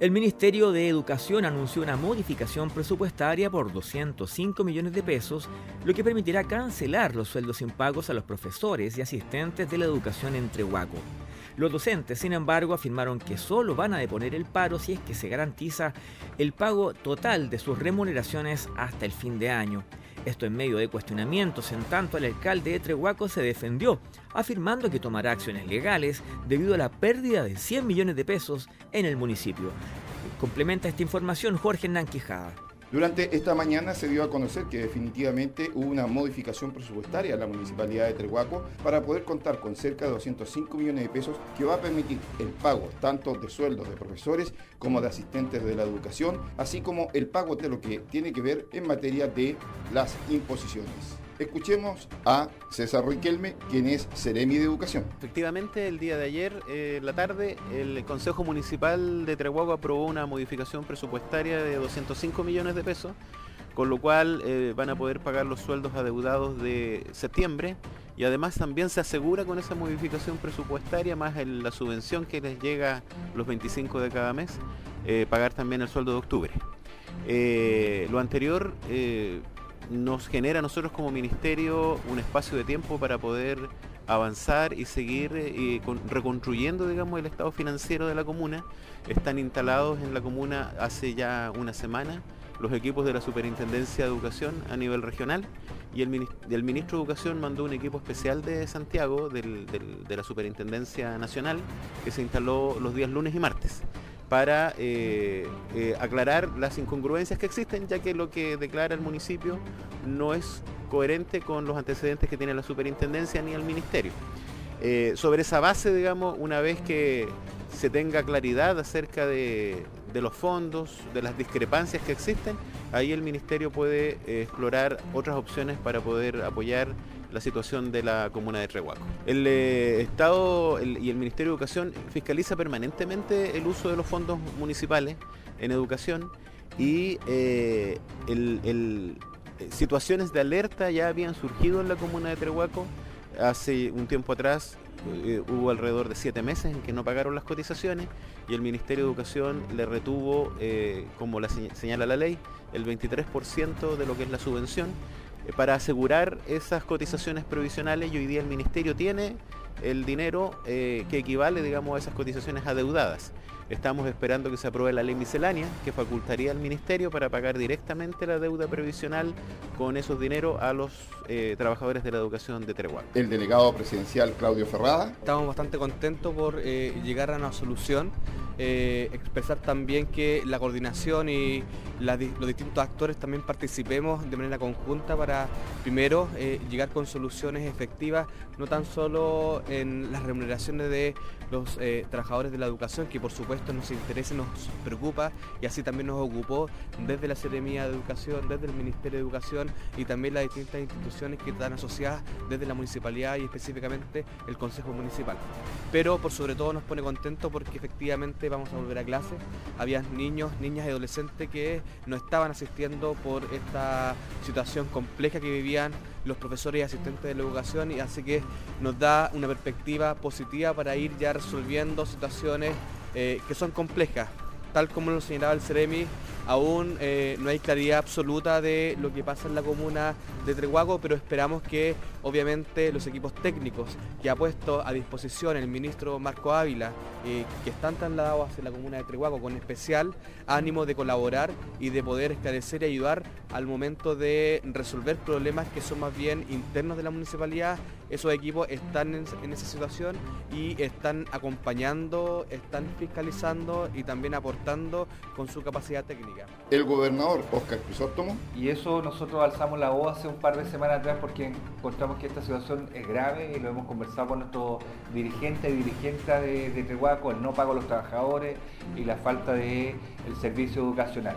El Ministerio de Educación anunció una modificación presupuestaria por 205 millones de pesos, lo que permitirá cancelar los sueldos impagos a los profesores y asistentes de la educación en Trehuaco. Los docentes, sin embargo, afirmaron que solo van a deponer el paro si es que se garantiza el pago total de sus remuneraciones hasta el fin de año. Esto en medio de cuestionamientos, en tanto el alcalde de Trehuaco se defendió, afirmando que tomará acciones legales debido a la pérdida de 100 millones de pesos en el municipio. Complementa esta información Jorge Hernán durante esta mañana se dio a conocer que definitivamente hubo una modificación presupuestaria en la municipalidad de Trehuaco para poder contar con cerca de 205 millones de pesos que va a permitir el pago tanto de sueldos de profesores como de asistentes de la educación, así como el pago de lo que tiene que ver en materia de las imposiciones. Escuchemos a César Riquelme, quien es Ceremi de Educación. Efectivamente, el día de ayer, eh, la tarde, el Consejo Municipal de Trehuaco aprobó una modificación presupuestaria de 205 millones de pesos, con lo cual eh, van a poder pagar los sueldos adeudados de septiembre y además también se asegura con esa modificación presupuestaria, más la subvención que les llega los 25 de cada mes, eh, pagar también el sueldo de octubre. lo anterior nos genera a nosotros como ministerio un espacio de tiempo para poder avanzar y seguir eh, reconstruyendo digamos el estado financiero de la comuna. Están instalados en la comuna hace ya una semana los equipos de la Superintendencia de Educación a nivel regional y el, ministro de Educación mandó un equipo especial de Santiago de la Superintendencia Nacional que se instaló los días lunes y martes para eh, eh, aclarar las incongruencias que existen, ya que lo que declara el municipio no es coherente con los antecedentes que tiene la superintendencia ni el ministerio. Eh, sobre esa base, digamos, una vez que se tenga claridad acerca de, de los fondos, de las discrepancias que existen, ahí el ministerio puede explorar otras opciones para poder apoyar la situación de la comuna de Trehuaco. El eh, Estado y el Ministerio de Educación fiscaliza permanentemente el uso de los fondos municipales en educación y eh, eh, situaciones de alerta ya habían surgido en la comuna de Trehuaco. Hace un tiempo atrás hubo alrededor de siete meses en que no pagaron las cotizaciones y el Ministerio de Educación le retuvo, como la señala la ley, el 23% de lo que es la subvención eh, para asegurar esas cotizaciones provisionales y hoy día el Ministerio tiene el dinero eh, que equivale, digamos, a esas cotizaciones adeudadas. Estamos esperando que se apruebe la ley miscelánea que facultaría al Ministerio para pagar directamente la deuda previsional con esos dineros a los eh, trabajadores de la educación de Treguán. El delegado presidencial Claudio Ferrada. Estamos bastante contentos por llegar a una solución eh, expresar también que la coordinación y los distintos actores también participemos de manera conjunta para primero eh, llegar con soluciones efectivas, no tan solo en las remuneraciones de los eh, trabajadores de la educación, que por supuesto nos interesa, nos preocupa y así también nos ocupó desde la Seremía de Educación, desde el Ministerio de Educación y también las distintas instituciones que están asociadas desde la municipalidad y específicamente el Consejo Municipal. Pero por sobre todo nos pone contento porque efectivamente vamos a volver a clase. Había niños, niñas y adolescentes que no estaban asistiendo por esta situación compleja que vivían los profesores y asistentes de la educación y así que nos da una perspectiva positiva para ir ya resolviendo situaciones eh, que son complejas. Tal como lo señalaba el Ceremi, aún eh, no hay claridad absoluta de lo que pasa en la comuna de Treguago, pero esperamos que obviamente los equipos técnicos que ha puesto a disposición el ministro Marco Ávila, eh, que están trasladados hacia la comuna de Treguago con especial ánimo de colaborar y de poder esclarecer y ayudar al momento de resolver problemas que son más bien internos de la municipalidad. Esos equipos están en, esa situación y están acompañando, están fiscalizando y también aportando con su capacidad técnica. El gobernador Oscar Crisóstomo. Y eso nosotros alzamos la voz hace un par de semanas atrás porque encontramos que esta situación es grave y lo hemos conversado con nuestros dirigentes y dirigentes de, de Trehuaco, el no pago a los trabajadores y la falta de el servicio educacional.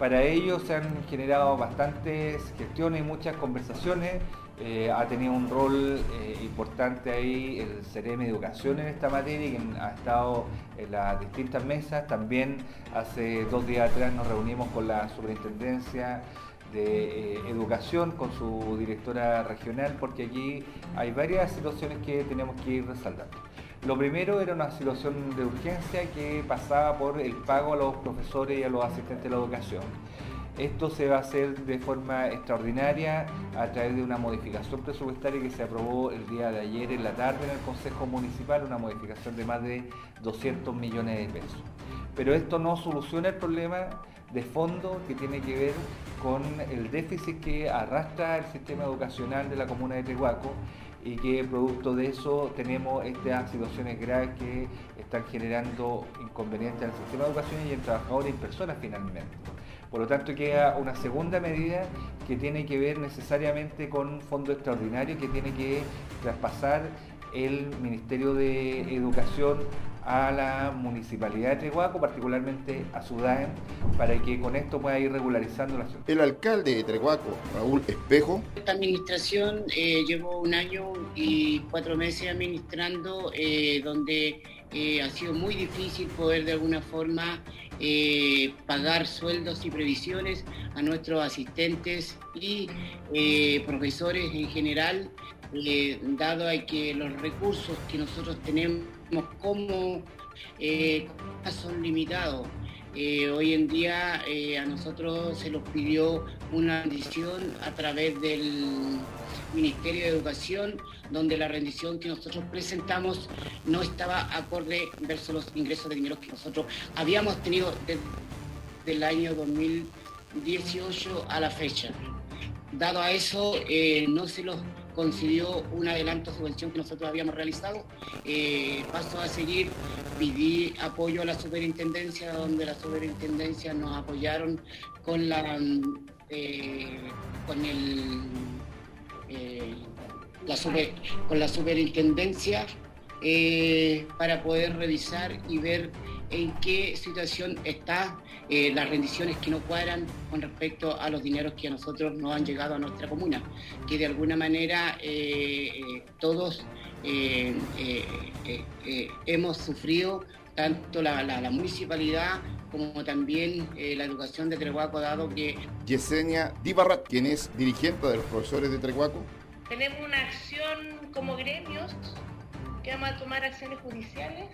Para ello se han generado bastantes gestiones y muchas conversaciones eh, ha tenido un rol eh, importante ahí el CEREM Educación en esta materia, y ha estado en las distintas mesas. También hace dos días atrás nos reunimos con la Superintendencia de eh, Educación, con su directora regional, porque aquí hay varias situaciones que tenemos que ir resaltando. Lo primero era una situación de urgencia que pasaba por el pago a los profesores y a los asistentes de la educación. Esto se va a hacer de forma extraordinaria a través de una modificación presupuestaria que se aprobó el día de ayer en la tarde en el Consejo Municipal, una modificación de más de 200 millones de pesos. Pero esto no soluciona el problema de fondo que tiene que ver con el déficit que arrastra el sistema educacional de la comuna de Tehuaco y que producto de eso tenemos estas situaciones graves que están generando inconvenientes al sistema de educación y en trabajadores y personas finalmente. Por lo tanto, queda una segunda medida que tiene que ver necesariamente con un fondo extraordinario que tiene que traspasar el Ministerio de Educación a la Municipalidad de Treguaco, particularmente a Sudán, para que con esto pueda ir regularizando la ciudad. El alcalde de Treguaco, Raúl Espejo. Esta administración eh, llevó un año y cuatro meses administrando, eh, donde eh, ha sido muy difícil poder de alguna forma eh, pagar sueldos y previsiones a nuestros asistentes y eh, profesores en general, dado que los recursos que nosotros tenemos como son limitados. hoy en día a nosotros se nos pidió una rendición a través del Ministerio de Educación, donde la rendición que nosotros presentamos no estaba acorde versus los ingresos de dinero que nosotros habíamos tenido desde el año 2018 a la fecha. Dado a eso, eh, no se los concedió un adelanto de subvención que nosotros habíamos realizado. Eh, paso a seguir, pedí apoyo a la superintendencia, donde la superintendencia nos apoyaron con la eh, con el eh, con la superintendencia eh, para poder revisar y ver en qué situación están eh, las rendiciones que no cuadran con respecto a los dineros que a nosotros nos han llegado a nuestra comuna, que de alguna manera todos hemos sufrido, tanto la municipalidad como también eh, la educación de Trehuaco, dado que... Yesenia Dibarrat, quien es dirigente de los profesores de Trehuaco. Tenemos una acción como gremios que vamos a tomar acciones judiciales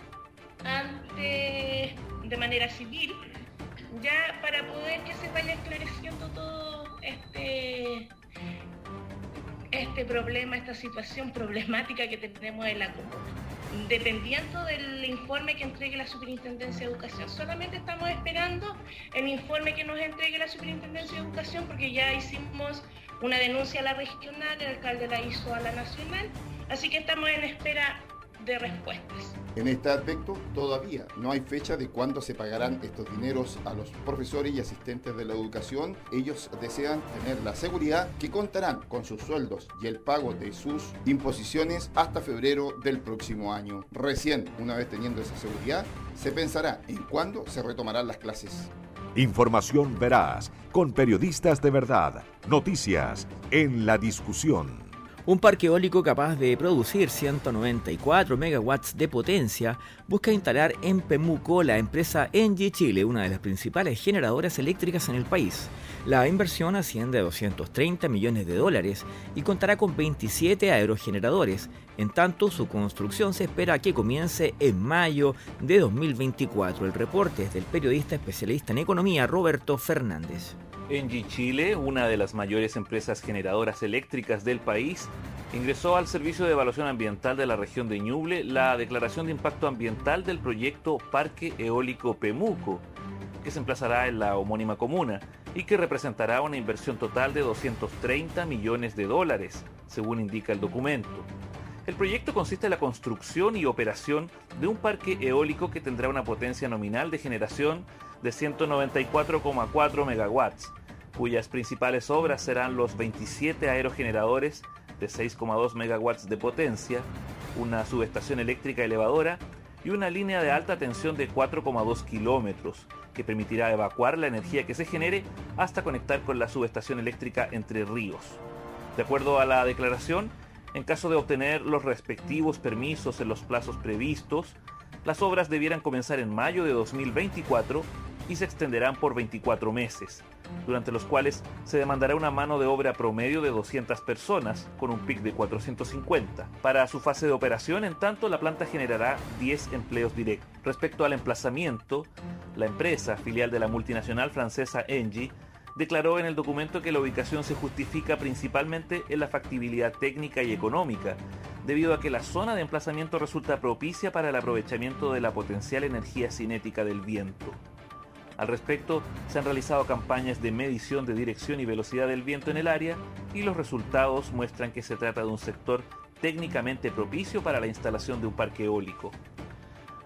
ante, de manera civil, ya para poder que se vaya esclareciendo todo este, este problema, esta situación problemática que tenemos en la comuna dependiendo del informe que entregue la Superintendencia de Educación. Solamente estamos esperando el informe que nos entregue la Superintendencia de Educación porque ya hicimos una denuncia a la regional, el alcalde la hizo a la nacional, así que estamos en espera de respuestas. En este aspecto, todavía no hay fecha de cuándo se pagarán estos dineros a los profesores y asistentes de la educación. Ellos desean tener la seguridad que contarán con sus sueldos y el pago de sus imposiciones hasta febrero del próximo año. Recién, una vez teniendo esa seguridad, se pensará en cuándo se retomarán las clases. Información veraz, con periodistas de verdad, noticias en la discusión. Un parque eólico capaz de producir 194 megawatts de potencia busca instalar en Pemuco la empresa Engie Chile, una de las principales generadoras eléctricas en el país. La inversión asciende a 230 millones de dólares y contará con 27 aerogeneradores. En tanto, su construcción se espera que comience en mayo de 2024. El reporte es del periodista especialista en economía Roberto Fernández. Engie Chile, una de las mayores empresas generadoras eléctricas del país, ingresó al Servicio de Evaluación Ambiental de la región de Ñuble la declaración de impacto ambiental del proyecto Parque Eólico Pemuco, que se emplazará en la homónima comuna y que representará una inversión total de 230 millones de dólares, según indica el documento. El proyecto consiste en la construcción y operación de un parque eólico que tendrá una potencia nominal de generación de 194,4 megawatts, cuyas principales obras serán los 27 aerogeneradores de 6,2 megawatts de potencia, una subestación eléctrica elevadora y una línea de alta tensión de 4,2 kilómetros, que permitirá evacuar la energía que se genere hasta conectar con la subestación eléctrica Entre Ríos. De acuerdo a la declaración, en caso de obtener los respectivos permisos en los plazos previstos, las obras debieran comenzar en mayo de 2024 y se extenderán por 24 meses, durante los cuales se demandará una mano de obra promedio de 200 personas, con un pic de 450. Para su fase de operación, en tanto, la planta generará 10 empleos directos. Respecto al emplazamiento, la empresa, filial de la multinacional francesa Engie, declaró en el documento que la ubicación se justifica principalmente en la factibilidad técnica y económica, debido a que la zona de emplazamiento resulta propicia para el aprovechamiento de la potencial energía cinética del viento. Al respecto, se han realizado campañas de medición de dirección y velocidad del viento en el área y los resultados muestran que se trata de un sector técnicamente propicio para la instalación de un parque eólico.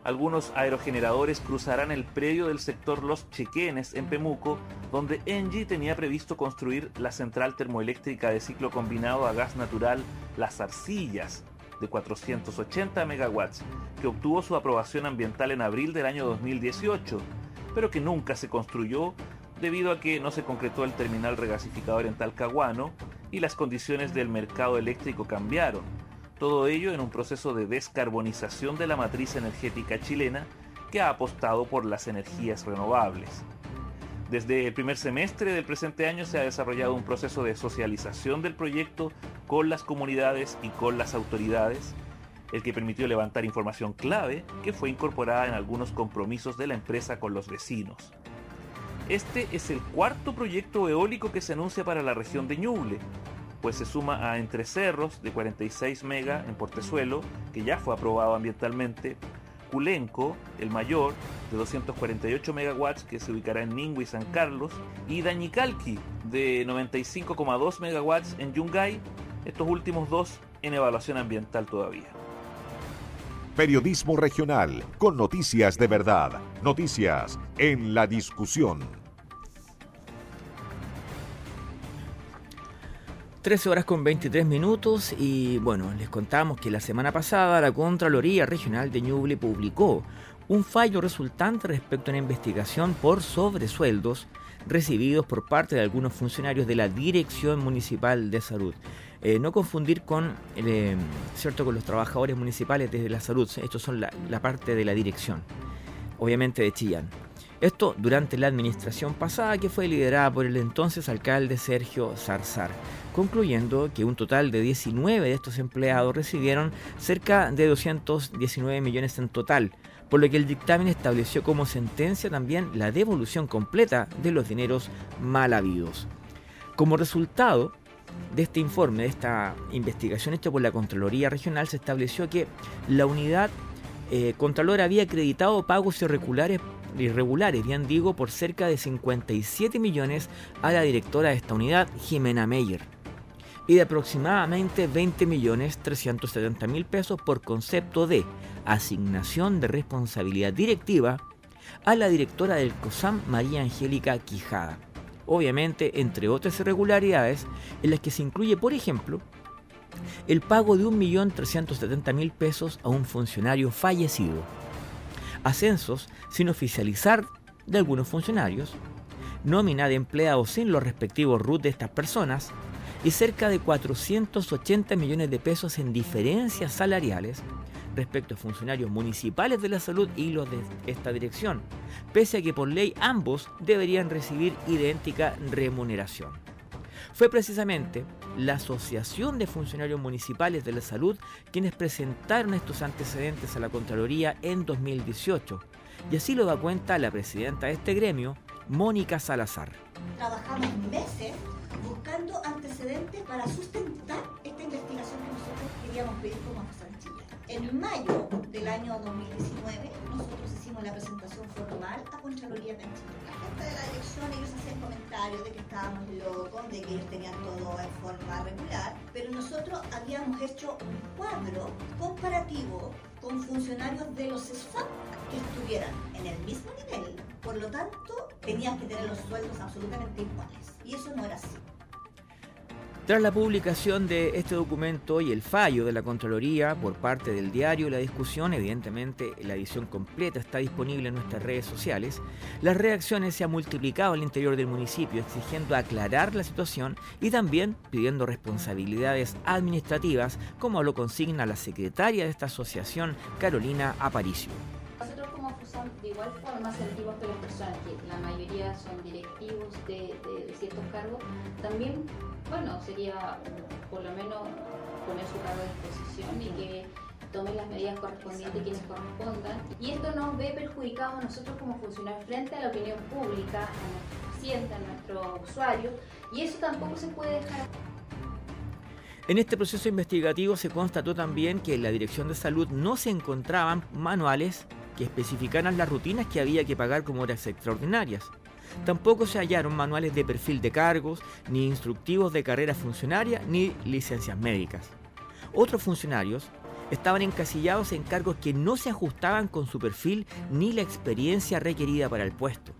Algunos aerogeneradores cruzarán el predio del sector Los Chequenes en Pemuco, donde Engie tenía previsto construir la central termoeléctrica de ciclo combinado a gas natural Las Arcillas, de 480 megawatts, que obtuvo su aprobación ambiental en abril del año 2018 pero que nunca se construyó debido a que no se concretó el terminal regasificador en Talcahuano y las condiciones del mercado eléctrico cambiaron. Todo ello en un proceso de descarbonización de la matriz energética chilena que ha apostado por las energías renovables. Desde el primer semestre del presente año se ha desarrollado un proceso de socialización del proyecto con las comunidades y con las autoridades, el que permitió levantar información clave que fue incorporada en algunos compromisos de la empresa con los vecinos. Este es el cuarto proyecto eólico que se anuncia para la región de Ñuble, pues se suma a Entre Cerros de 46 mega en Portezuelo, que ya fue aprobado ambientalmente, Culenco, el mayor, de 248 megawatts, que se ubicará en Ningüe y San Carlos, y Dañicalqui, de 95,2 megawatts en Yungay, estos últimos dos en evaluación ambiental todavía. Periodismo regional, con noticias de verdad. Noticias en la discusión. 13 horas con 23 minutos y bueno, les contamos que la semana pasada la Contraloría Regional de Ñuble publicó un fallo resultante respecto a una investigación por sobresueldos recibidos por parte de algunos funcionarios de la Dirección Municipal de Salud. Eh, no confundir con, eh, ¿cierto? con los trabajadores municipales desde la salud. Estos son la, parte de la dirección, obviamente de Chillán. Esto durante la administración pasada que fue liderada por el entonces alcalde Sergio Zarzar, concluyendo que un total de 19 de estos empleados recibieron cerca de 219 millones en total, por lo que el dictamen estableció como sentencia también la devolución completa de los dineros mal habidos. Como resultado, de este informe, de esta investigación hecha por la Contraloría Regional, se estableció que la unidad eh, Contralor había acreditado pagos irregulares, irregulares, bien digo, por cerca de 57 millones a la directora de esta unidad, Jimena Meyer, y de aproximadamente 20 millones 370 mil pesos por concepto de asignación de responsabilidad directiva a la directora del COSAM, María Angélica Quijada. Obviamente entre otras irregularidades en las que se incluye, por ejemplo, el pago de 1.370.000 pesos a un funcionario fallecido, ascensos sin oficializar de algunos funcionarios, nómina de empleados sin los respectivos RUT de estas personas y cerca de 480 millones de pesos en diferencias salariales respecto a funcionarios municipales de la salud y los de esta dirección, pese a que por ley ambos deberían recibir idéntica remuneración. Fue precisamente la Asociación de Funcionarios Municipales de la Salud quienes presentaron estos antecedentes a la Contraloría en 2018, y así lo da cuenta la presidenta de este gremio, Mónica Salazar. Trabajamos meses buscando antecedentes para sustentar esta investigación que nosotros queríamos pedir como en mayo del año 2019 nosotros hicimos la presentación formal a Contraloría Canchilla. La gente de la dirección ellos hacían comentarios de que estábamos locos, de que ellos tenían todo en forma regular, pero nosotros habíamos hecho un cuadro comparativo con funcionarios de los SFAP que estuvieran en el mismo nivel. Por lo tanto, tenían que tener los sueldos absolutamente iguales. Y eso no era así. Tras la publicación de este documento y el fallo de la Contraloría por parte del diario La Discusión, evidentemente la edición completa está disponible en nuestras redes sociales, las reacciones se han multiplicado al interior del municipio exigiendo aclarar la situación y también pidiendo responsabilidades administrativas, como lo consigna la secretaria de esta asociación, Carolina Aparicio. De igual forma sentimos que las personas, que la mayoría son directivos de, ciertos cargos, también bueno, sería por lo menos poner su cargo a disposición y que tomen las medidas correspondientes quienes correspondan. Y esto nos ve perjudicados a nosotros como funcionarios frente a la opinión pública, a nuestros pacientes, a nuestros usuarios, y eso tampoco se puede dejar. En este proceso investigativo se constató también que en la Dirección de Salud no se encontraban manuales que las rutinas que había que pagar como horas extraordinarias. Tampoco se hallaron manuales de perfil de cargos, ni instructivos de carrera funcionaria, ni licencias médicas. Otros funcionarios estaban encasillados en cargos que no se ajustaban con su perfil ni la experiencia requerida para el puesto.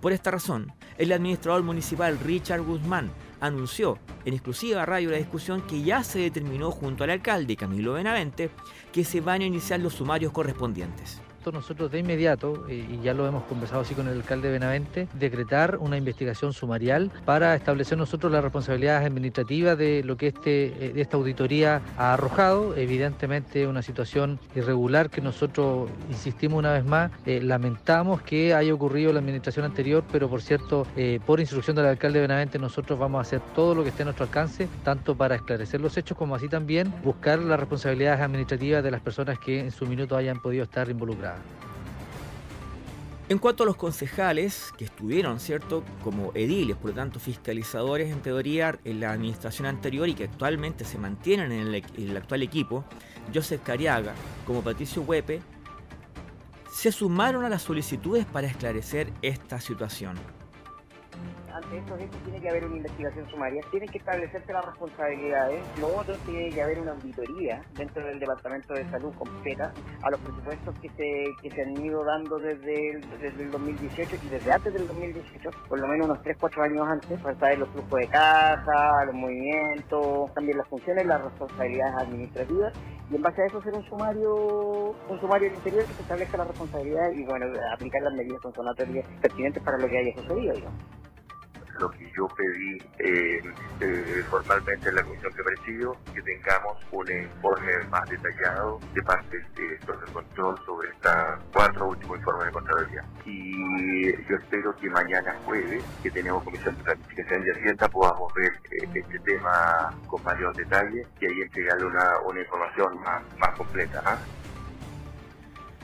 Por esta razón, el administrador municipal Richard Guzmán anunció en exclusiva radio la discusión que ya se determinó junto al alcalde Camilo Benavente que se van a iniciar los sumarios correspondientes nosotros de inmediato, eh, y ya lo hemos conversado así con el alcalde Benavente, decretar una investigación sumarial para establecer nosotros las responsabilidades administrativas de lo que este, eh, esta auditoría ha arrojado. Evidentemente una situación irregular que nosotros, insistimos una vez más, eh, lamentamos que haya ocurrido en la administración anterior, pero por cierto, por instrucción del alcalde Benavente, nosotros vamos a hacer todo lo que esté a nuestro alcance, tanto para esclarecer los hechos como así también buscar las responsabilidades administrativas de las personas que en su minuto hayan podido estar involucradas. En cuanto a los concejales que estuvieron, ¿cierto?, como ediles, por lo tanto fiscalizadores en teoría en la administración anterior y que actualmente se mantienen en el, actual equipo, Joseph Cariaga como Patricio Huepe, se sumaron a las solicitudes para esclarecer esta situación ante estos hechos tiene que haber una investigación sumaria, tienen que establecerse las responsabilidades, lo otro tiene que haber una auditoría dentro del Departamento de Salud completa a los presupuestos que se, que se han ido dando desde el, desde el 2018 y desde antes del 2018, por lo menos unos 3, 4 años antes, para saber los flujos de caja, los movimientos, también las funciones, las responsabilidades administrativas y en base a eso hacer un sumario un sumario interior que se establezca la responsabilidad y bueno aplicar las medidas consonatorias pertinentes para lo que haya sucedido lo que yo pedí eh, eh, formalmente en la comisión que presido, que tengamos un informe más detallado de parte de director de control sobre estos cuatro últimos informes de Contraloría. Y yo espero que mañana jueves, que tenemos comisión de planificación y hacienda, podamos ver eh, este tema con mayor detalle y ahí entregarle una, información más, más completa.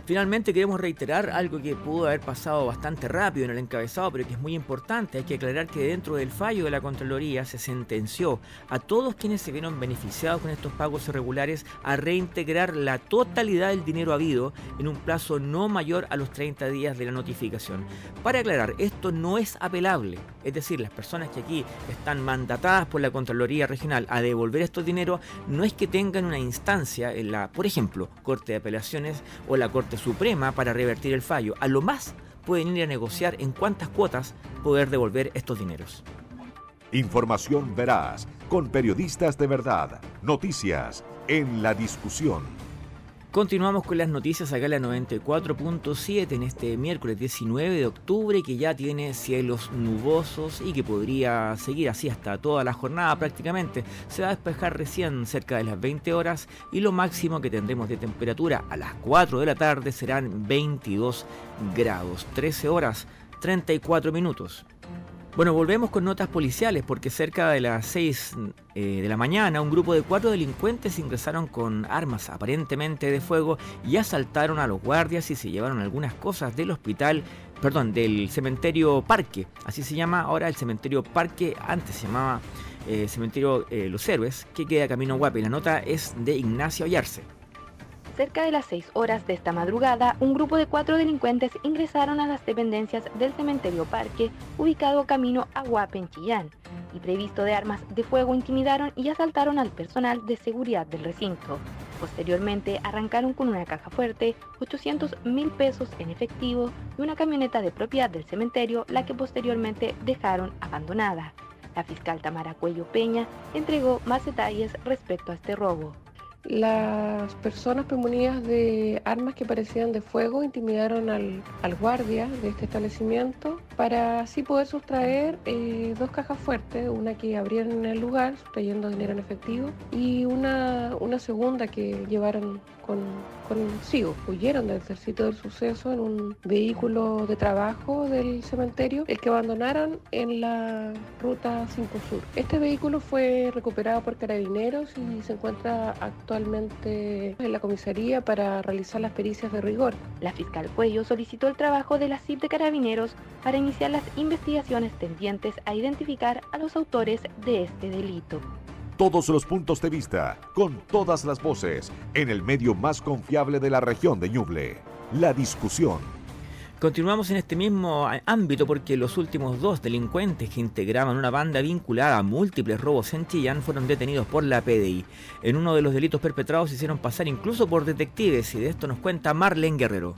Finalmente queremos reiterar algo que pudo haber pasado bastante rápido en el encabezado, pero que es muy importante. Hay que aclarar que dentro del fallo de la Contraloría se sentenció a todos quienes se vieron beneficiados con estos pagos irregulares a reintegrar la totalidad del dinero habido en un plazo no mayor a los 30 días de la notificación. Para aclarar, esto no es apelable. Es decir, las personas que aquí están mandatadas por la Contraloría Regional a devolver estos dineros no es que tengan una instancia en la, por ejemplo, Corte de Apelaciones o la Corte Suprema para revertir el fallo. A lo más pueden ir a negociar en cuántas cuotas poder devolver estos dineros. Información veraz, con periodistas de verdad, noticias en la discusión. Continuamos con las noticias acá en la 94.7 en este miércoles 19 de octubre que ya tiene cielos nubosos y que podría seguir así hasta toda la jornada prácticamente. Se va a despejar recién cerca de las 20 horas y lo máximo que tendremos de temperatura a las 4 de la tarde serán 22 grados, 13 horas 34 minutos. Bueno, volvemos con notas policiales porque cerca de las 6 eh, de la mañana un grupo de cuatro delincuentes ingresaron con armas aparentemente de fuego y asaltaron a los guardias y se llevaron algunas cosas del hospital, perdón, del cementerio Parque, así se llama ahora el cementerio Parque, antes se llamaba eh, cementerio eh, Los Héroes, que queda camino Guape. La nota es de Ignacio Ayarse. Cerca de las 6 horas de esta madrugada, un grupo de cuatro delincuentes ingresaron a las dependencias del cementerio Parque, ubicado camino a Huape, en Chillán, y previsto de armas de fuego intimidaron y asaltaron al personal de seguridad del recinto. Posteriormente arrancaron con una caja fuerte 800 mil pesos en efectivo y una camioneta de propiedad del cementerio, la que posteriormente dejaron abandonada. La fiscal Tamara Cuello Peña entregó más detalles respecto a este robo. Las personas premunidas de armas que parecían de fuego intimidaron al, guardia de este establecimiento para así poder sustraer eh, dos cajas fuertes, una que abrieron en el lugar, sustrayendo dinero en efectivo, y una, una segunda que llevaron con, consigo. Huyeron del sitio del suceso en un vehículo de trabajo del cementerio, el que abandonaron en la ruta 5 Sur. Este vehículo fue recuperado por carabineros y se encuentra actualmente en la comisaría para realizar las pericias de rigor. La fiscal Cuello solicitó el trabajo de la CIP de Carabineros para iniciar las investigaciones tendientes a identificar a los autores de este delito todos los puntos de vista, con todas las voces, en el medio más confiable de la región de Ñuble. La discusión. Continuamos en este mismo ámbito porque los últimos dos delincuentes que integraban una banda vinculada a múltiples robos en Chillán fueron detenidos por la PDI. En uno de los delitos perpetrados se hicieron pasar incluso por detectives y de esto nos cuenta Marlene Guerrero.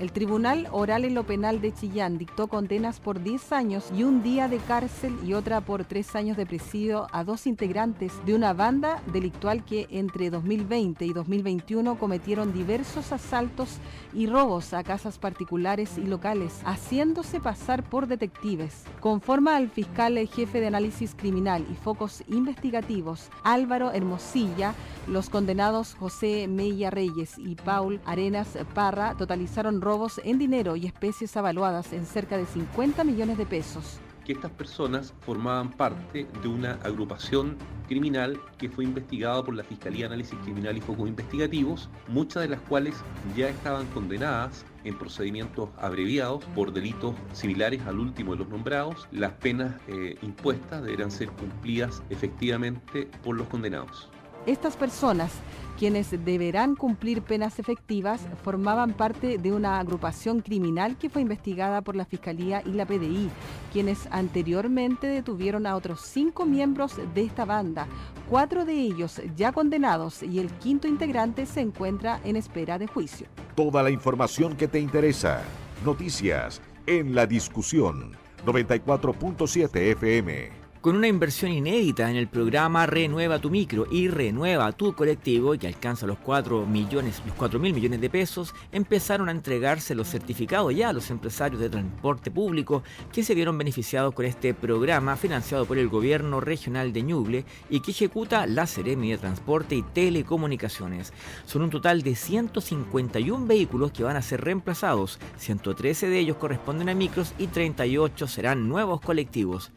El Tribunal Oral en lo Penal de Chillán dictó condenas por 10 años y un día de cárcel y otra por 3 años de presidio a dos integrantes de una banda delictual que entre 2020 y 2021 cometieron diversos asaltos y robos a casas particulares y locales, haciéndose pasar por detectives. Conforme al fiscal jefe de análisis criminal y focos investigativos, Álvaro Hermosilla, los condenados José Meya Reyes y Paul Arenas Parra totalizaron robos en dinero y especies avaluadas en cerca de 50 millones de pesos. Que estas personas formaban parte de una agrupación criminal que fue investigada por la Fiscalía de Análisis Criminal y Focos Investigativos, muchas de las cuales ya estaban condenadas en procedimientos abreviados por delitos similares al último de los nombrados. Las penas eh, impuestas deberán ser cumplidas efectivamente por los condenados. Estas personas, quienes deberán cumplir penas efectivas, formaban parte de una agrupación criminal que fue investigada por la Fiscalía y la PDI, quienes anteriormente detuvieron a otros cinco miembros de esta banda, cuatro de ellos ya condenados y el quinto integrante se encuentra en espera de juicio. Toda la información que te interesa. Noticias en la discusión 94.7 FM. Con una inversión inédita en el programa Renueva tu micro y Renueva tu colectivo, que alcanza los 4 millones, los 4 mil millones de pesos, empezaron a entregarse los certificados ya a los empresarios de transporte público que se vieron beneficiados con este programa financiado por el gobierno regional de Ñuble y que ejecuta la Seremi de Transporte y Telecomunicaciones. Son un total de 151 vehículos que van a ser reemplazados, 113 de ellos corresponden a micros y 38 serán nuevos colectivos.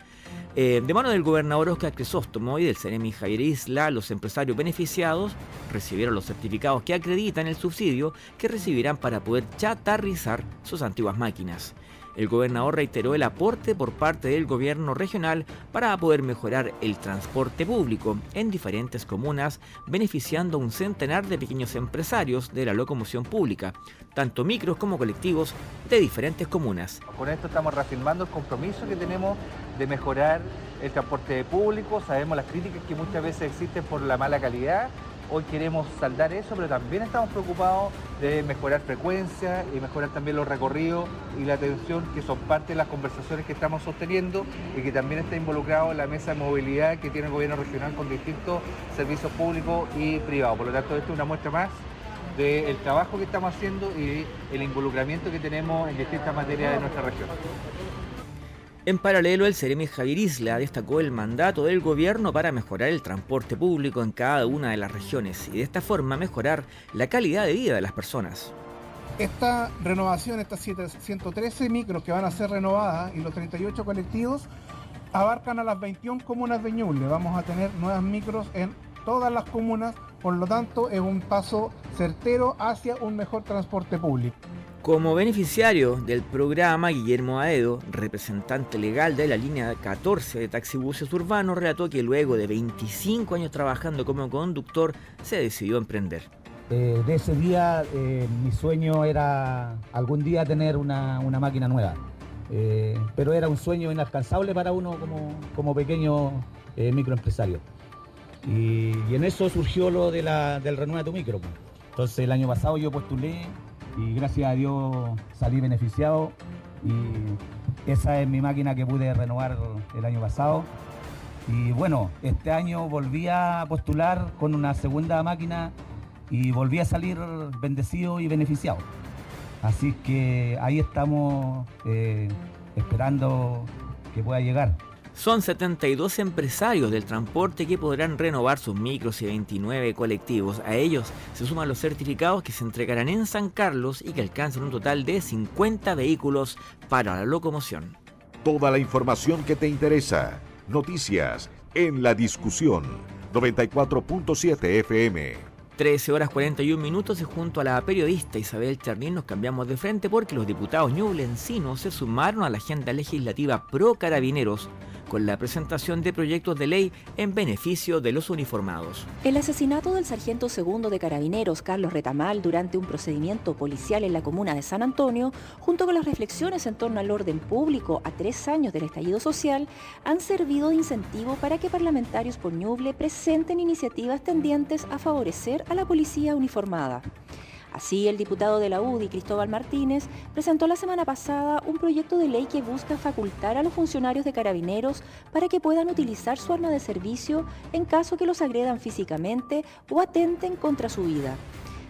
Eh, de mano del gobernador Oscar Crisóstomo y del Ceremi Javier Isla, los empresarios beneficiados recibieron los certificados que acreditan el subsidio que recibirán para poder chatarrizar sus antiguas máquinas. El gobernador reiteró el aporte por parte del gobierno regional para poder mejorar el transporte público en diferentes comunas, beneficiando a un centenar de pequeños empresarios de la locomoción pública, tanto micros como colectivos de diferentes comunas. Con esto estamos reafirmando el compromiso que tenemos de mejorar el transporte público. Sabemos las críticas que muchas veces existen por la mala calidad Hoy queremos saldar eso, pero también estamos preocupados de mejorar frecuencia y mejorar también los recorridos y la atención, que son parte de las conversaciones que estamos sosteniendo y que también está involucrado en la mesa de movilidad que tiene el gobierno regional con distintos servicios públicos y privados. Por lo tanto, esto es una muestra más del trabajo que estamos haciendo y el involucramiento que tenemos en distintas materias de nuestra región. En paralelo, el Ceremi Javier Isla destacó el mandato del gobierno para mejorar el transporte público en cada una de las regiones y de esta forma mejorar la calidad de vida de las personas. Esta renovación, estas 113 micros que van a ser renovadas y los 38 colectivos abarcan a las 21 comunas de Ñuble. Vamos a tener nuevas micros en todas las comunas, por lo tanto es un paso certero hacia un mejor transporte público. Como beneficiario del programa, Guillermo Aedo, representante legal de la línea 14 de taxibuses urbanos, relató que luego de 25 años trabajando como conductor, se decidió emprender. Eh, de ese día, eh, mi sueño era algún día tener una, máquina nueva, eh, pero era un sueño inalcanzable para uno como, pequeño microempresario. Y, en eso surgió lo de la, del Renueva tu Micro. Entonces el año pasado yo postulé y gracias a Dios salí beneficiado y esa es mi máquina que pude renovar el año pasado Y bueno, este año volví a postular con una segunda máquina y volví a salir bendecido y beneficiado. Así que ahí estamos eh, esperando que pueda llegar. Son 72 empresarios del transporte que podrán renovar sus micros y 29 colectivos. A ellos se suman los certificados que se entregarán en San Carlos y que alcanzan un total de 50 vehículos para la locomoción. Toda la información que te interesa. Noticias en la discusión. 94.7 FM. 13 horas 41 minutos y junto a la periodista Isabel Charnín nos cambiamos de frente porque los diputados ñublencinos se sumaron a la agenda legislativa pro carabineros con la presentación de proyectos de ley en beneficio de los uniformados. El asesinato del sargento segundo de carabineros Carlos Retamal durante un procedimiento policial en la comuna de San Antonio, junto con las reflexiones en torno al orden público a tres años del estallido social, han servido de incentivo para que parlamentarios por Ñuble presenten iniciativas tendientes a favorecer a la policía uniformada. Así, el diputado de la UDI, Cristóbal Martínez, presentó la semana pasada un proyecto de ley que busca facultar a los funcionarios de carabineros para que puedan utilizar su arma de servicio en caso que los agredan físicamente o atenten contra su vida.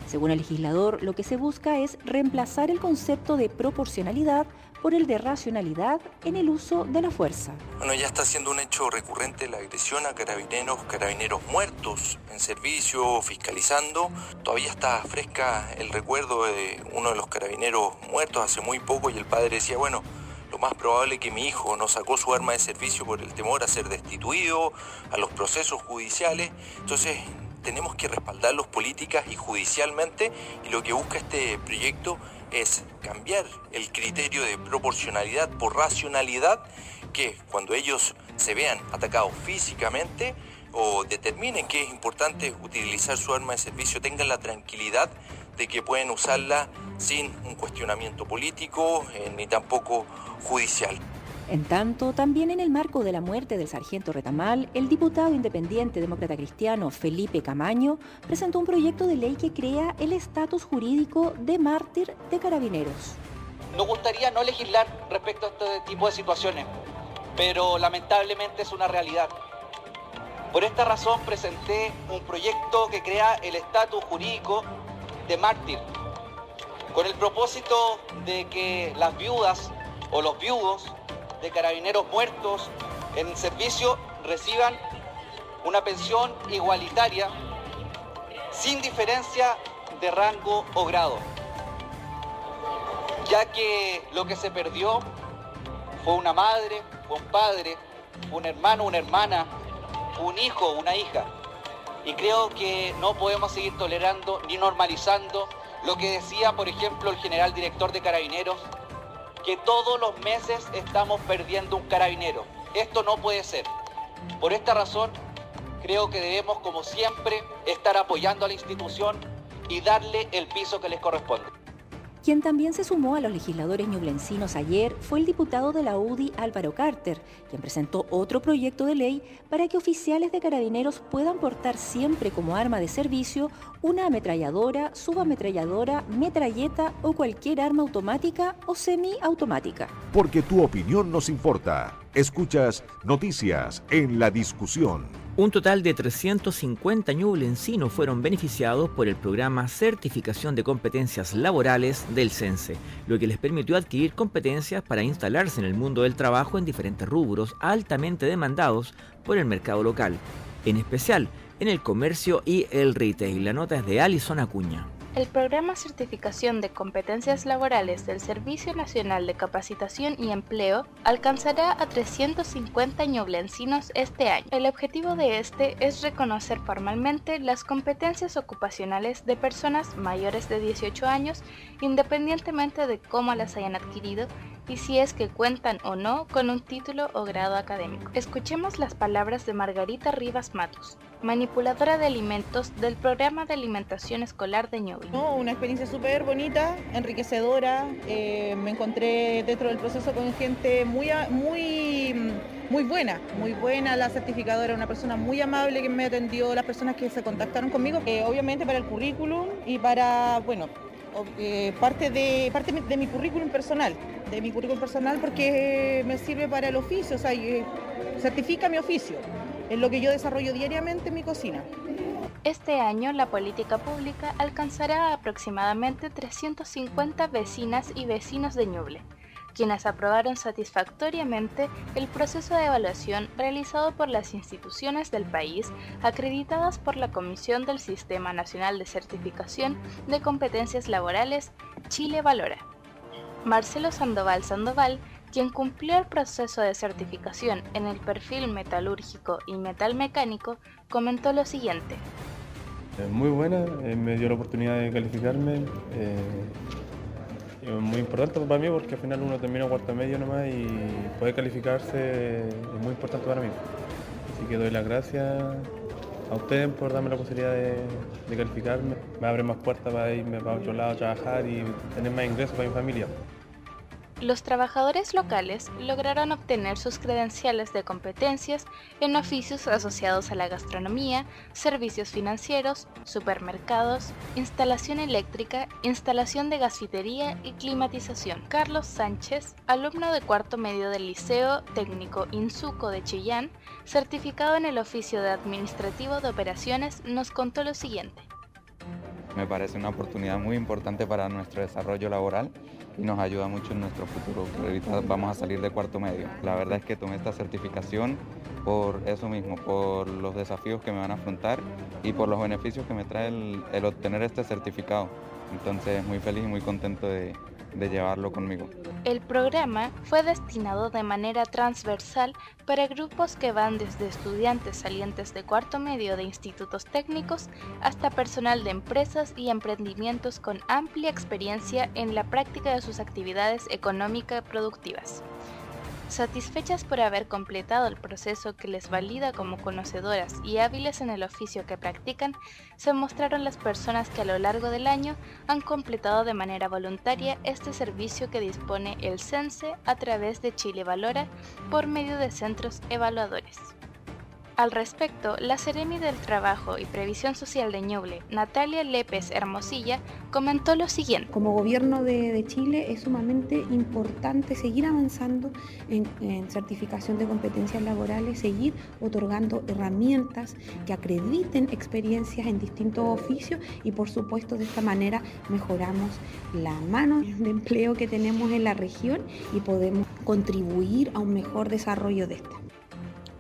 Según el legislador, lo que se busca es reemplazar el concepto de proporcionalidad por el de racionalidad en el uso de la fuerza. Bueno, ya está siendo un hecho recurrente la agresión a carabineros, carabineros muertos en servicio, fiscalizando. Todavía está fresca el recuerdo de uno de los carabineros muertos hace muy poco y el padre decía, bueno, lo más probable que mi hijo no sacó su arma de servicio por el temor a ser destituido, a los procesos judiciales. Entonces tenemos que respaldarlos políticas y judicialmente y lo que busca este proyecto es cambiar el criterio de proporcionalidad por racionalidad, que cuando ellos se vean atacados físicamente o determinen que es importante utilizar su arma de servicio, tengan la tranquilidad de que pueden usarla sin un cuestionamiento político eh, ni tampoco judicial. En tanto, también en el marco de la muerte del sargento Retamal, el diputado independiente demócrata cristiano Felipe Camaño presentó un proyecto de ley que crea el estatus jurídico de mártir de carabineros. Nos gustaría no legislar respecto a este tipo de situaciones, pero lamentablemente es una realidad. Por esta razón presenté un proyecto que crea el estatus jurídico de mártir, con el propósito de que las viudas o los viudos de carabineros muertos en servicio reciban una pensión igualitaria sin diferencia de rango o grado, ya que lo que se perdió fue una madre, un padre, un hermano, una hermana, un hijo, una hija. Y creo que no podemos seguir tolerando ni normalizando lo que decía, por ejemplo, el general director de Carabineros, que todos los meses estamos perdiendo un carabinero. Esto no puede ser. Por esta razón, creo que debemos, como siempre, estar apoyando a la institución y darle el piso que les corresponde. Quien también se sumó a los legisladores ñublencinos ayer fue el diputado de la UDI Álvaro Carter, quien presentó otro proyecto de ley para que oficiales de carabineros puedan portar siempre como arma de servicio una ametralladora, subametralladora, metralleta o cualquier arma automática o semiautomática. Porque tu opinión nos importa. Escuchas noticias en la discusión. Un total de 350 ñublencinos fueron beneficiados por el programa Certificación de Competencias Laborales del CENSE, lo que les permitió adquirir competencias para instalarse en el mundo del trabajo en diferentes rubros altamente demandados por el mercado local, en especial en el comercio y el retail. La nota es de Alison Acuña. El programa Certificación de Competencias Laborales del Servicio Nacional de Capacitación y Empleo alcanzará a 350 ñublencinos este año. El objetivo de este es reconocer formalmente las competencias ocupacionales de personas mayores de 18 años, independientemente de cómo las hayan adquirido y si es que cuentan o no con un título o grado académico. Escuchemos las palabras de Margarita Rivas Matos, manipuladora de alimentos del programa de alimentación escolar de Ñuble. una experiencia súper bonita, enriquecedora. Eh, me encontré dentro del proceso con gente muy, muy, muy buena, muy buena. La certificadora, una persona muy amable que me atendió, las personas que se contactaron conmigo, eh, obviamente para el currículum y para, bueno, eh, parte, de, parte de mi currículum personal, de mi currículum personal porque me sirve para el oficio, o sea, certifica mi oficio. En lo que yo desarrollo diariamente en mi cocina. Este año la política pública alcanzará a aproximadamente 350 vecinas y vecinos de Ñuble, quienes aprobaron satisfactoriamente el proceso de evaluación realizado por las instituciones del país acreditadas por la Comisión del Sistema Nacional de Certificación de Competencias Laborales Chile Valora. Marcelo Sandoval Sandoval, quien cumplió el proceso de certificación en el perfil metalúrgico y metal mecánico, comentó lo siguiente. Muy buena, eh, me dio la oportunidad de calificarme. Eh, muy importante para mí porque al final uno termina cuarto medio nomás y poder calificarse es muy importante para mí. Así que doy las gracias a ustedes por darme la posibilidad de, de calificarme. Me abre más puertas para irme para otro lado a trabajar y tener más ingresos para mi familia. Los trabajadores locales lograron obtener sus credenciales de competencias en oficios asociados a la gastronomía, servicios financieros, supermercados, instalación eléctrica, instalación de gasfitería y climatización. Carlos Sánchez, alumno de cuarto medio del Liceo Técnico Insuco de Chillán, certificado en el oficio de administrativo de operaciones, nos contó lo siguiente. Me parece una oportunidad muy importante para nuestro desarrollo laboral y nos ayuda mucho en nuestro futuro. Ahorita vamos a salir de cuarto medio. La verdad es que tomé esta certificación por eso mismo, por los desafíos que me van a afrontar y por los beneficios que me trae el, obtener este certificado. Entonces muy feliz y muy contento de, de llevarlo conmigo. El programa fue destinado de manera transversal para grupos que van desde estudiantes salientes de cuarto medio de institutos técnicos hasta personal de empresas y emprendimientos con amplia experiencia en la práctica de sus actividades económicas productivas. Satisfechas por haber completado el proceso que les valida como conocedoras y hábiles en el oficio que practican, se mostraron las personas que a lo largo del año han completado de manera voluntaria este servicio que dispone el CENSE a través de Chile Valora por medio de centros evaluadores. Al respecto, la Seremi del Trabajo y Previsión Social de Ñuble, Natalia Lépez Hermosilla, comentó lo siguiente. Como gobierno de, Chile es sumamente importante seguir avanzando en, en, certificación de competencias laborales, seguir otorgando herramientas que acrediten experiencias en distintos oficios y por supuesto de esta manera mejoramos la mano de empleo que tenemos en la región y podemos contribuir a un mejor desarrollo de esta.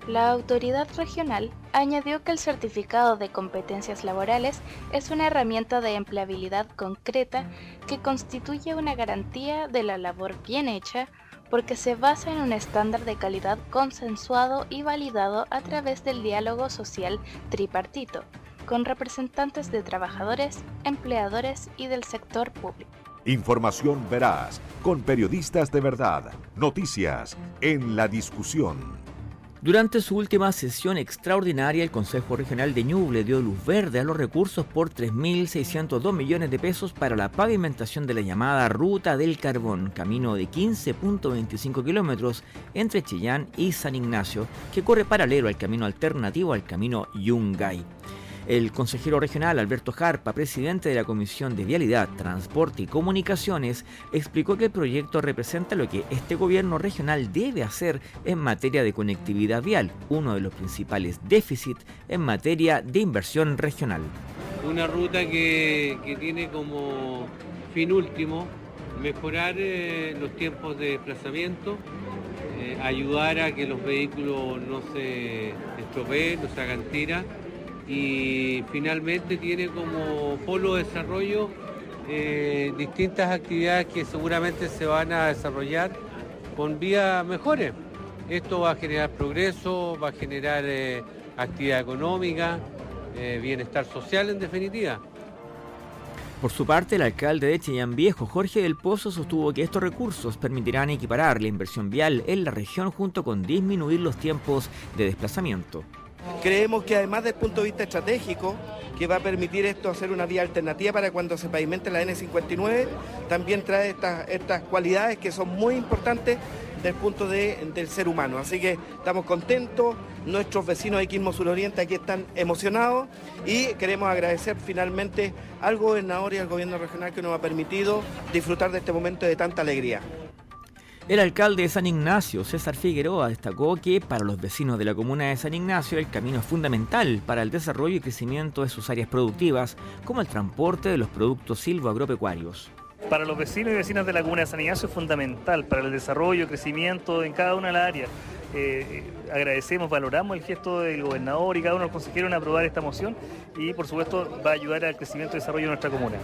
La autoridad regional añadió que el certificado de competencias laborales es una herramienta de empleabilidad concreta que constituye una garantía de la labor bien hecha porque se basa en un estándar de calidad consensuado y validado a través del diálogo social tripartito, con representantes de trabajadores, empleadores y del sector público. Información veraz, con periodistas de verdad, noticias en la discusión. Durante su última sesión extraordinaria, el Consejo Regional de Ñuble dio luz verde a los recursos por 3.602 millones de pesos para la pavimentación de la llamada Ruta del Carbón, camino de 15.25 kilómetros entre Chillán y San Ignacio, que corre paralelo al camino alternativo al camino Yungay. El consejero regional Alberto Jarpa, presidente de la Comisión de Vialidad, Transporte y Comunicaciones, explicó que el proyecto representa lo que este gobierno regional debe hacer en materia de conectividad vial, uno de los principales déficits en materia de inversión regional. Una ruta que, tiene como fin último mejorar eh, los tiempos de desplazamiento, eh, ayudar a que los vehículos no se estropeen, no se hagan tiras y finalmente tiene como polo de desarrollo eh, distintas actividades que seguramente se van a desarrollar con vías mejores. Esto va a generar progreso, va a generar eh, actividad económica, eh, bienestar social en definitiva. Por su parte, el alcalde de Chillán Viejo, Jorge del Pozo, sostuvo que estos recursos permitirán equiparar la inversión vial en la región junto con disminuir los tiempos de desplazamiento. Creemos que además desde el punto de vista estratégico, que va a permitir esto hacer una vía alternativa para cuando se pavimente la N59, también trae estas, cualidades que son muy importantes desde el punto de, del ser humano. Así que estamos contentos, nuestros vecinos de Quilmo Suroriente aquí están emocionados y queremos agradecer finalmente al gobernador y al gobierno regional que nos ha permitido disfrutar de este momento de tanta alegría. El alcalde de San Ignacio, César Figueroa, destacó que para los vecinos de la comuna de San Ignacio el camino es fundamental para el desarrollo y crecimiento de sus áreas productivas, como el transporte de los productos silvoagropecuarios. Para los vecinos y vecinas de la comuna de San Ignacio es fundamental para el desarrollo y crecimiento en cada una de las áreas. Eh, agradecemos, valoramos el gesto del gobernador y cada uno de los consejeros en aprobar esta moción y por supuesto va a ayudar al crecimiento y desarrollo de nuestra comuna.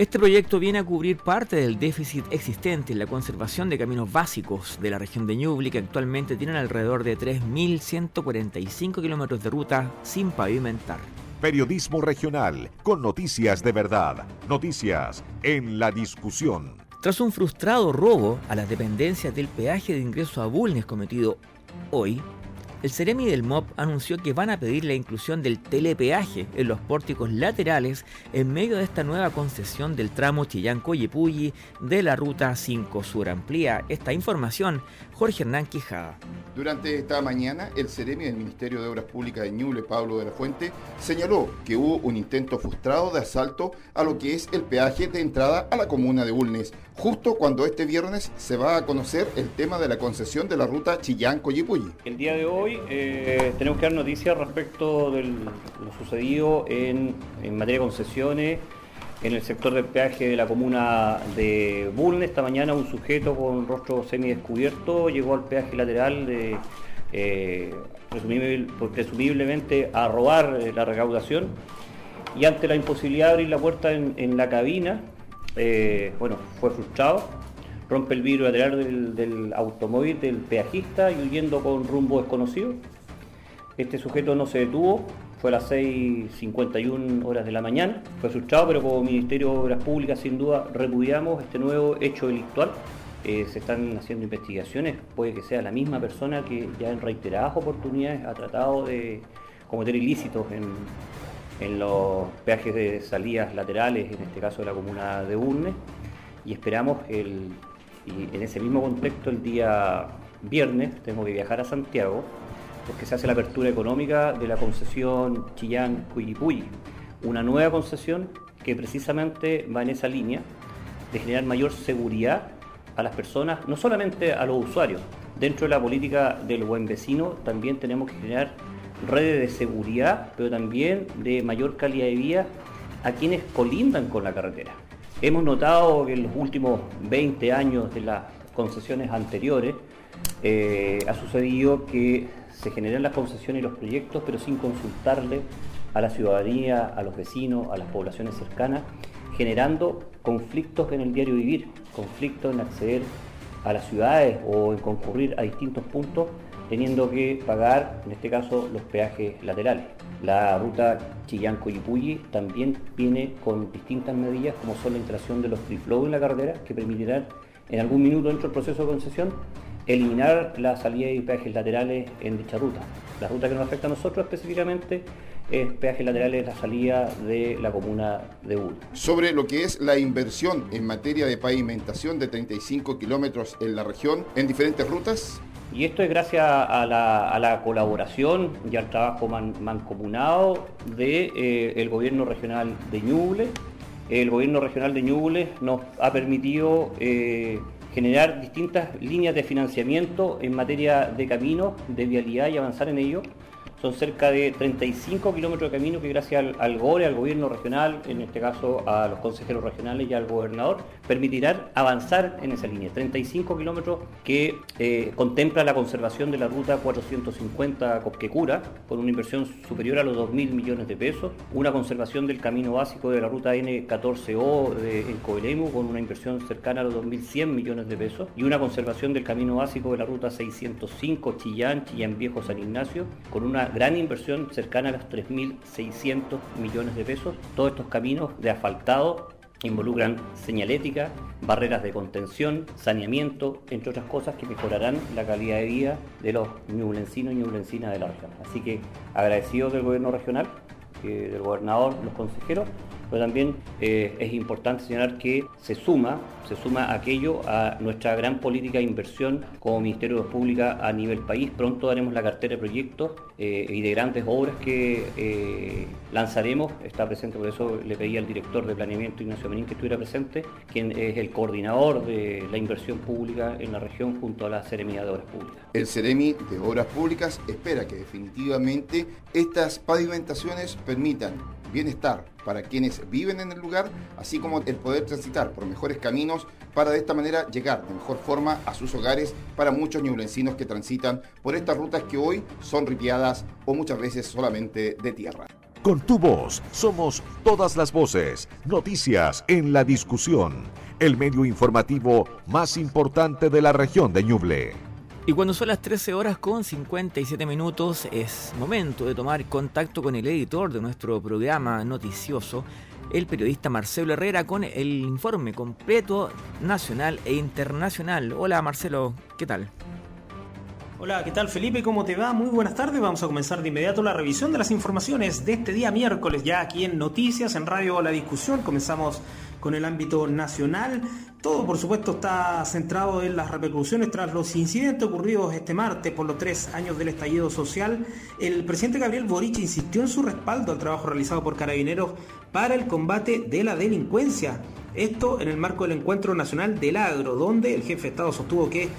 Este proyecto viene a cubrir parte del déficit existente en la conservación de caminos básicos de la región de Ñuble, que actualmente tienen alrededor de 3.145 kilómetros de ruta sin pavimentar. Periodismo regional, con noticias de verdad, noticias en la discusión. Tras un frustrado robo a las dependencias del peaje de ingreso a Bulnes cometido hoy, el Ceremi del MOP anunció que van a pedir la inclusión del telepeaje en los pórticos laterales en medio de esta nueva concesión del tramo Chillán-Coyipulli de la Ruta 5 Sur. Amplía esta información Jorge Hernán Quijada. Durante esta mañana, el Ceremi del Ministerio de Obras Públicas de Ñuble, Pablo de la Fuente, señaló que hubo un intento frustrado de asalto a lo que es el peaje de entrada a la comuna de Bulnes, justo cuando este viernes se va a conocer el tema de la concesión de la ruta Chillán-Coyipulli. El día de hoy eh, tenemos que dar noticias respecto de lo sucedido en, en materia de concesiones en el sector del peaje de la comuna de Bulnes. Esta mañana un sujeto con rostro semidescubierto llegó al peaje lateral de, eh, presumiblemente a robar eh, la recaudación y ante la imposibilidad de abrir la puerta en, la cabina, eh, bueno, fue frustrado, rompe el vidrio lateral del, del automóvil del peajista y huyendo con rumbo desconocido. Este sujeto no se detuvo, fue a las 6.51 horas de la mañana. Fue frustrado, pero como Ministerio de Obras Públicas sin duda repudiamos este nuevo hecho delictual. Eh, se están haciendo investigaciones, puede que sea la misma persona que ya en reiteradas oportunidades ha tratado de cometer ilícitos en, los peajes de salidas laterales, en este caso de la comuna de Urne, y esperamos el, en ese mismo contexto el día viernes tengo que viajar a Santiago porque se hace la apertura económica de la concesión Chillán-Cuyipulli, una nueva concesión que precisamente va en esa línea de generar mayor seguridad a las personas, no solamente a los usuarios. Dentro de la política del buen vecino también tenemos que generar redes de seguridad, pero también de mayor calidad de vida a quienes colindan con la carretera. Hemos notado que en los últimos 20 años de las concesiones anteriores eh, ha sucedido que se generan las concesiones y los proyectos, pero sin consultarle a la ciudadanía, a los vecinos, a las poblaciones cercanas, generando conflictos en el diario vivir, conflictos en acceder a las ciudades o en concurrir a distintos puntos, teniendo que pagar, en este caso, los peajes laterales. La ruta Chillán-Coyipulli también viene con distintas medidas, como son la instalación de los free en la carretera, que permitirán en algún minuto dentro del proceso de concesión eliminar la salida de peajes laterales en dicha ruta. La ruta que nos afecta a nosotros específicamente es peajes laterales la salida de la comuna de Ur. Sobre lo que es la inversión en materia de pavimentación de 35 kilómetros en la región, en diferentes rutas. Y esto es gracias a la, colaboración y al trabajo mancomunado del de, eh, gobierno regional de Ñuble. El gobierno regional de Ñuble nos ha permitido eh, generar distintas líneas de financiamiento en materia de caminos, de vialidad y avanzar en ello. Son cerca de 35 kilómetros de camino que gracias al, GORE, al gobierno regional, en este caso a los consejeros regionales y al gobernador, permitirán avanzar en esa línea. 35 kilómetros que eh, contempla la conservación de la ruta 450 Copquecura, con una inversión superior a los 2.000 millones de pesos, una conservación del camino básico de la ruta N14O en Coelemu, con una inversión cercana a los 2.100 millones de pesos, y una conservación del camino básico de la ruta 605 Chillán, Chillán Viejo San Ignacio, con una gran inversión cercana a los 3.600 millones de pesos. Todos estos caminos de asfaltado involucran señalética, barreras de contención, saneamiento, entre otras cosas que mejorarán la calidad de vida de los ñublencinos y ñublencinas de la región. Así que agradecido del gobierno regional, del gobernador, los consejeros pero también eh, es importante señalar que se suma, se suma aquello a nuestra gran política de inversión como Ministerio de Pública a nivel país. Pronto daremos la cartera de proyectos eh, y de grandes obras que eh, lanzaremos. Está presente, por eso le pedí al director de planeamiento Ignacio Menín que estuviera presente, quien es el coordinador de la inversión pública en la región junto a la Seremía de Obras Públicas. El Ceremi de Obras Públicas espera que definitivamente estas pavimentaciones permitan bienestar para quienes viven en el lugar, así como el poder transitar por mejores caminos para de esta manera llegar de mejor forma a sus hogares para muchos ñublencinos que transitan por estas rutas que hoy son ripiadas o muchas veces solamente de tierra. Con tu voz somos todas las voces, noticias en la discusión, el medio informativo más importante de la región de Ñuble. Y cuando son las 13 horas con 57 minutos, es momento de tomar contacto con el editor de nuestro programa noticioso, el periodista Marcelo Herrera, con el informe completo nacional e internacional. Hola Marcelo, ¿qué tal? Hola, ¿qué tal Felipe? ¿Cómo te va? Muy buenas tardes. Vamos a comenzar de inmediato la revisión de las informaciones de este día miércoles, ya aquí en Noticias, en Radio La Discusión. Comenzamos con el ámbito nacional. Todo, por supuesto, está centrado en las repercusiones tras los incidentes ocurridos este martes por los tres años del estallido social. El presidente Gabriel Boric insistió en su respaldo al trabajo realizado por carabineros para el combate de la delincuencia. Esto en el marco del Encuentro Nacional del Agro, donde el jefe de Estado sostuvo que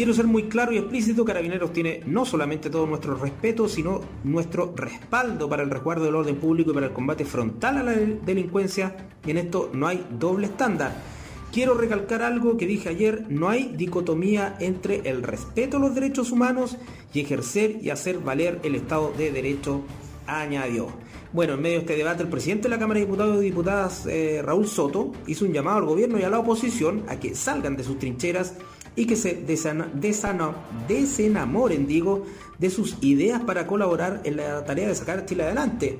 Quiero ser muy claro y explícito, Carabineros tiene no solamente todo nuestro respeto, sino nuestro respaldo para el resguardo del orden público y para el combate frontal a la delincuencia, y en esto no hay doble estándar. Quiero recalcar algo que dije ayer, no hay dicotomía entre el respeto a los derechos humanos y ejercer y hacer valer el Estado de Derecho, añadió. Bueno, en medio de este debate, el presidente de la Cámara de Diputados y Diputadas, eh, Raúl Soto, hizo un llamado al gobierno y a la oposición a que salgan de sus trincheras y que se desenamoren, digo, de sus ideas para colaborar en la tarea de sacar Chile adelante.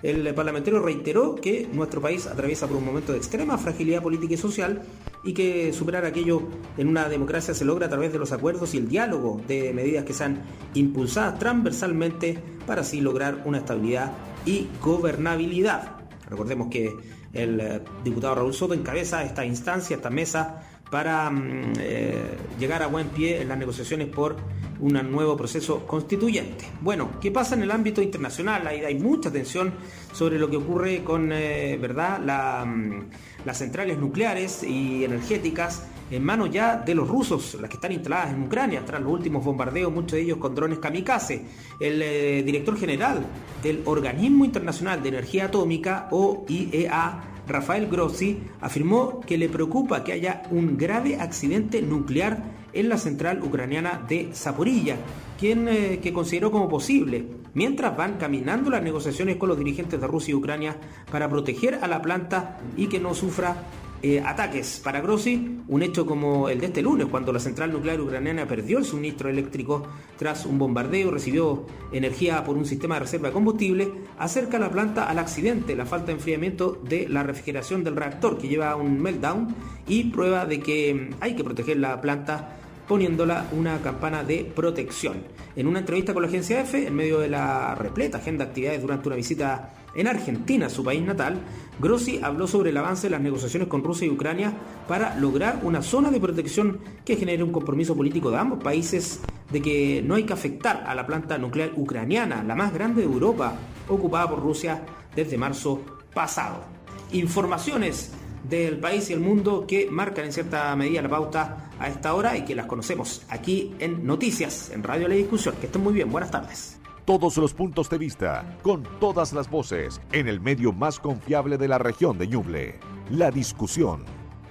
El parlamentario reiteró que nuestro país atraviesa por un momento de extrema fragilidad política y social y que superar aquello en una democracia se logra a través de los acuerdos y el diálogo de medidas que sean impulsadas transversalmente para así lograr una estabilidad y gobernabilidad. Recordemos que el eh, diputado Raúl Soto encabeza esta instancia, esta mesa para mm, eh, llegar a buen pie en las negociaciones por un nuevo proceso constituyente. Bueno, ¿qué pasa en el ámbito internacional? Hay, hay mucha tensión sobre lo que ocurre con eh, ¿verdad? Mm, las centrales nucleares y energéticas en manos ya de los rusos, las que están instaladas en Ucrania, tras los últimos bombardeos, muchos de ellos con drones kamikaze. El eh, director general del Organismo Internacional de Energía Atómica, OIEA, Rafael Grossi, afirmó que le preocupa que haya un grave accidente nuclear en la central ucraniana de Zaporilla, quien eh, que consideró como posible, mientras van caminando las negociaciones con los dirigentes de Rusia y Ucrania para proteger a la planta y que no sufra eh, ataques. Para Grossi, un hecho como el de este lunes, cuando la central nuclear ucraniana perdió el suministro eléctrico tras un bombardeo, recibió energía por un sistema de reserva de combustible, acerca la planta al accidente, la falta de enfriamiento de la refrigeración del reactor que lleva un meltdown y prueba de que hay que proteger la planta poniéndola una campana de protección. En una entrevista con la agencia EFE, en medio de la repleta agenda de actividades durante una visita en Argentina, su país natal, Grossi habló sobre el avance de las negociaciones con Rusia y Ucrania para lograr una zona de protección que genere un compromiso político de ambos países de que no hay que afectar a la planta nuclear ucraniana, la más grande de Europa, ocupada por Rusia desde marzo pasado. Informaciones del país y el mundo que marcan en cierta medida la pauta a esta hora y que las conocemos aquí en Noticias, en Radio La Discusión. Que estén muy bien, buenas tardes todos los puntos de vista, con todas las voces, en el medio más confiable de la región de Ñuble, la discusión.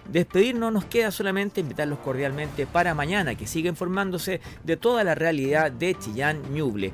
Despedirnos nos queda solamente invitarlos cordialmente para mañana que siga informándose de toda la realidad de Chillán Ñuble.